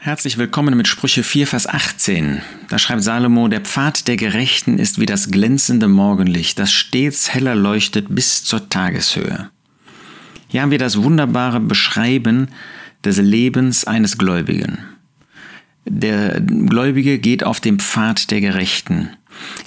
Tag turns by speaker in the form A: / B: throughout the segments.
A: Herzlich willkommen mit Sprüche 4, Vers 18. Da schreibt Salomo, der Pfad der Gerechten ist wie das glänzende Morgenlicht, das stets heller leuchtet bis zur Tageshöhe. Hier haben wir das wunderbare Beschreiben des Lebens eines Gläubigen. Der Gläubige geht auf dem Pfad der Gerechten.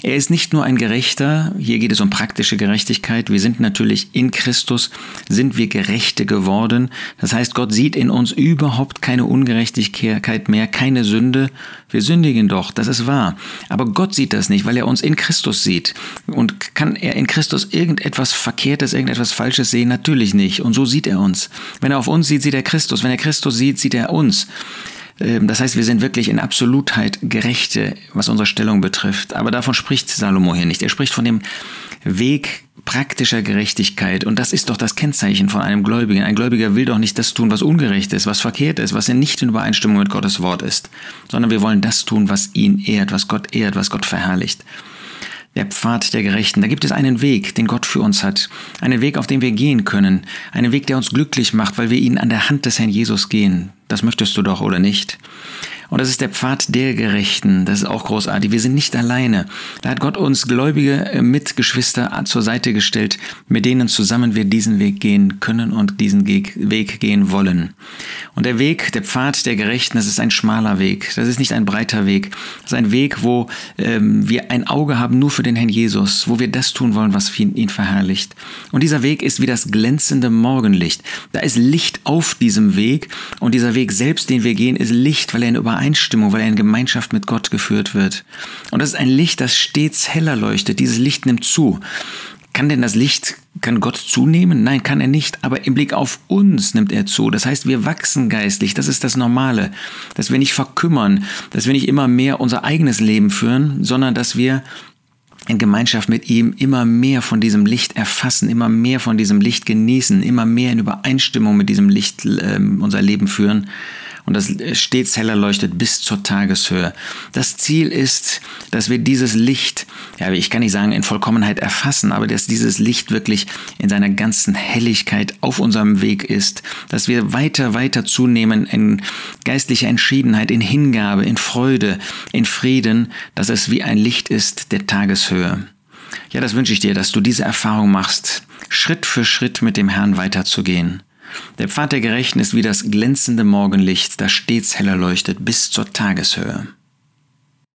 A: Er ist nicht nur ein Gerechter, hier geht es um praktische Gerechtigkeit, wir sind natürlich in Christus, sind wir Gerechte geworden. Das heißt, Gott sieht in uns überhaupt keine Ungerechtigkeit mehr, keine Sünde. Wir sündigen doch, das ist wahr. Aber Gott sieht das nicht, weil er uns in Christus sieht. Und kann er in Christus irgendetwas Verkehrtes, irgendetwas Falsches sehen? Natürlich nicht. Und so sieht er uns. Wenn er auf uns sieht, sieht er Christus. Wenn er Christus sieht, sieht er uns. Ähm, das heißt, wir sind wirklich in Absolutheit Gerechte, was unsere Stellung betrifft. Aber davon spricht Salomo hier nicht. Er spricht von dem Weg praktischer Gerechtigkeit. Und das ist doch das Kennzeichen von einem Gläubigen. Ein Gläubiger will doch nicht das tun, was ungerecht ist, was verkehrt ist, was nicht in Übereinstimmung mit Gottes Wort ist, sondern wir wollen das tun, was ihn ehrt, was Gott ehrt, was Gott verherrlicht der Pfad der Gerechten. Da gibt es einen Weg, den Gott für uns hat. Einen Weg, auf dem wir gehen können. Einen Weg, der uns glücklich macht, weil wir ihn an der Hand des Herrn Jesus gehen. Das möchtest du doch, oder nicht? Und das ist der Pfad der Gerechten. Das ist auch großartig. Wir sind nicht alleine. Da hat Gott uns gläubige äh, Mitgeschwister zur Seite gestellt, mit denen zusammen wir diesen Weg gehen können und diesen Weg gehen wollen. Und der Weg, der Pfad der Gerechten, das ist ein schmaler Weg. Das ist nicht ein breiter Weg. Das ist ein Weg, wo ähm, wir ein Auge haben nur für den Herrn Jesus, wo wir das tun wollen, was ihn verherrlicht. Und dieser Weg ist wie das glänzende Morgenlicht. Da ist Licht auf diesem Weg und dieser Weg selbst, den wir gehen, ist Licht, weil er in Übereinstimmung, weil er in Gemeinschaft mit Gott geführt wird. Und das ist ein Licht, das stets heller leuchtet. Dieses Licht nimmt zu. Kann denn das Licht, kann Gott zunehmen? Nein, kann er nicht. Aber im Blick auf uns nimmt er zu. Das heißt, wir wachsen geistlich. Das ist das Normale. Dass wir nicht verkümmern, dass wir nicht immer mehr unser eigenes Leben führen, sondern dass wir in Gemeinschaft mit ihm immer mehr von diesem Licht erfassen, immer mehr von diesem Licht genießen, immer mehr in Übereinstimmung mit diesem Licht äh, unser Leben führen und das stets heller leuchtet bis zur Tageshöhe. Das Ziel ist, dass wir dieses Licht, ja, ich kann nicht sagen in Vollkommenheit erfassen, aber dass dieses Licht wirklich in seiner ganzen Helligkeit auf unserem Weg ist, dass wir weiter, weiter zunehmen in geistlicher Entschiedenheit, in Hingabe, in Freude, in Frieden, dass es wie ein Licht ist der Tageshöhe. Ja, das wünsche ich dir, dass du diese Erfahrung machst, Schritt für Schritt mit dem Herrn weiterzugehen. Der Pfad der Gerechten ist wie das glänzende Morgenlicht, das stets heller leuchtet bis zur Tageshöhe.